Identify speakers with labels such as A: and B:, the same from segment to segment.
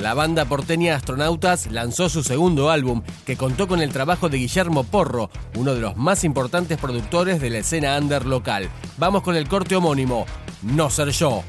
A: La banda porteña Astronautas lanzó su segundo álbum, que contó con el trabajo de Guillermo Porro, uno de los más importantes productores de la escena under local. Vamos con el corte homónimo, No Ser Yo.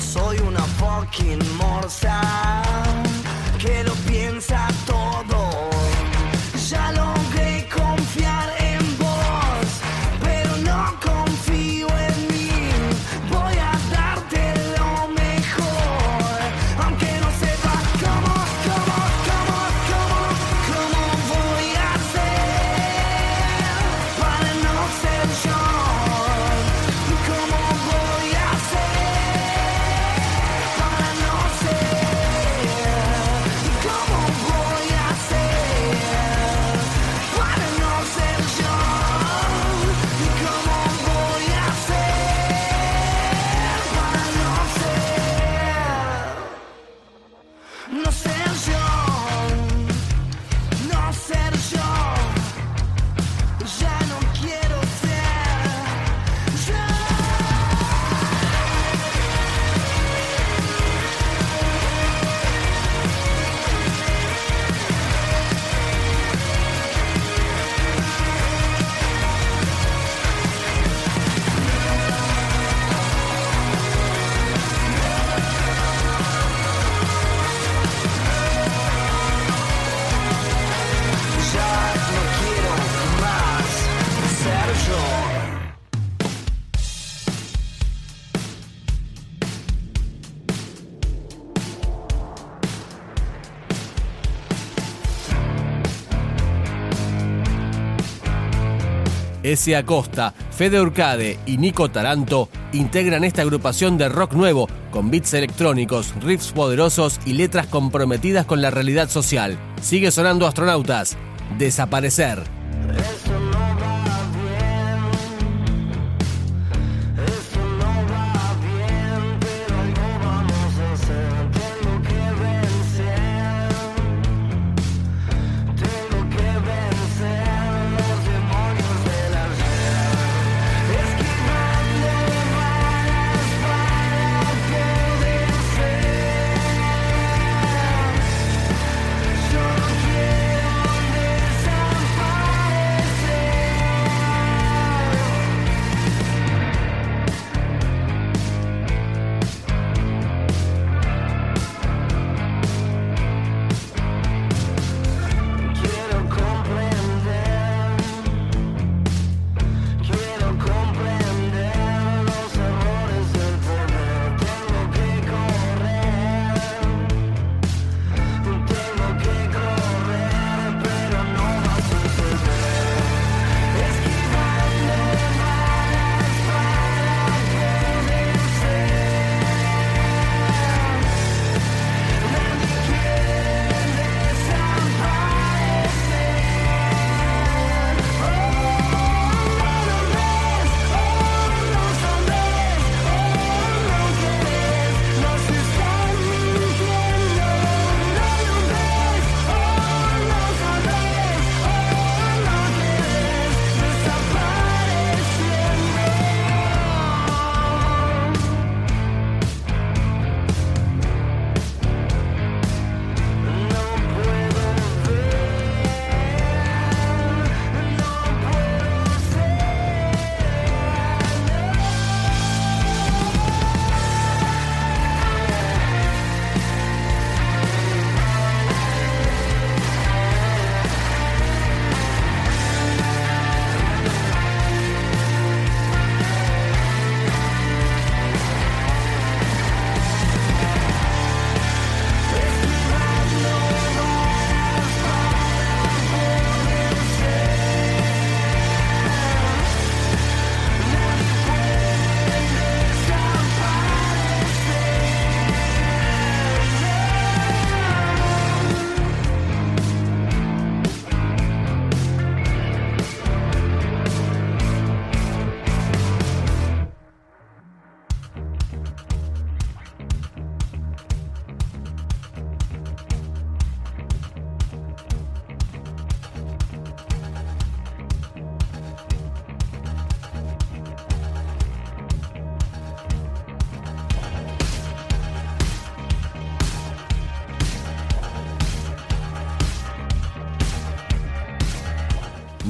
B: Soy una fucking morsa Yeah.
A: S. Acosta, Fede Urcade y Nico Taranto integran esta agrupación de rock nuevo, con beats electrónicos, riffs poderosos y letras comprometidas con la realidad social. Sigue sonando Astronautas. Desaparecer.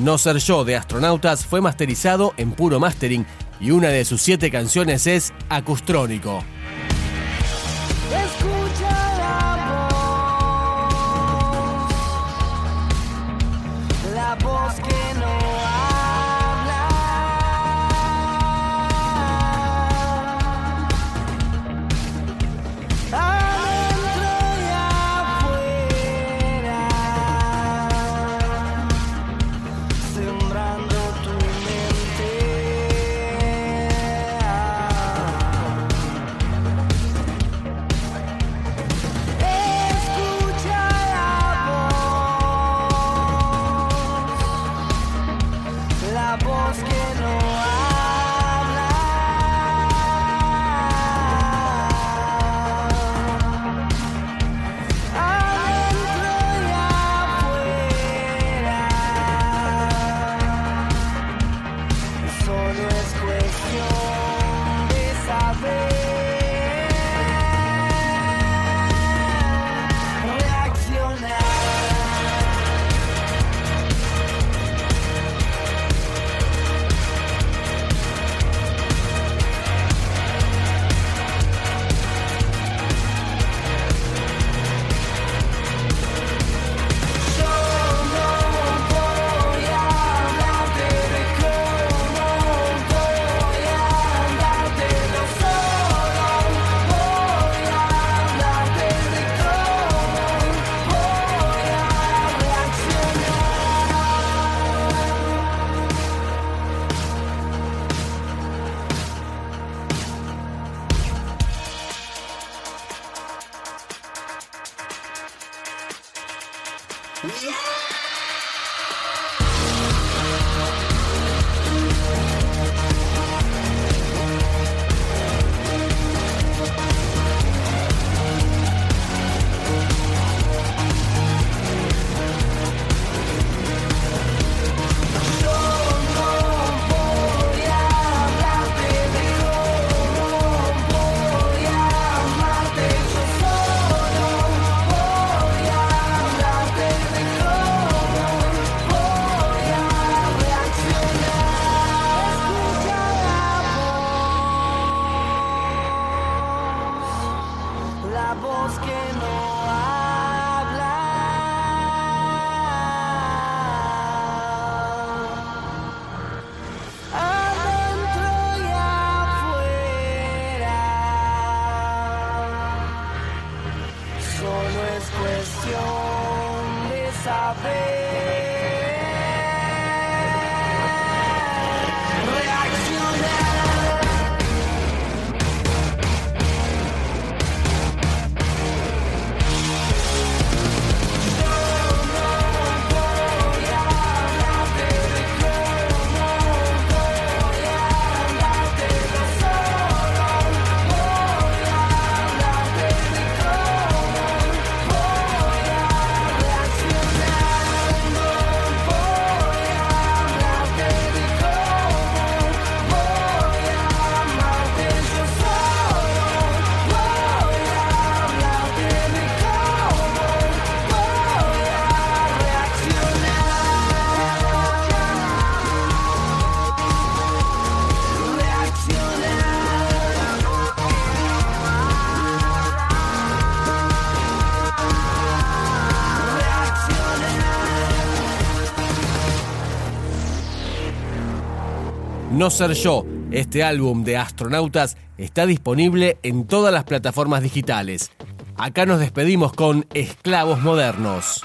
B: No Ser Yo
A: de Astronautas fue masterizado en puro mastering y una de sus siete canciones es Acustrónico.
B: es cuestión de saber. No
A: Ser Yo. Este álbum de astronautas está disponible en todas las plataformas digitales. Acá nos despedimos con Esclavos Modernos.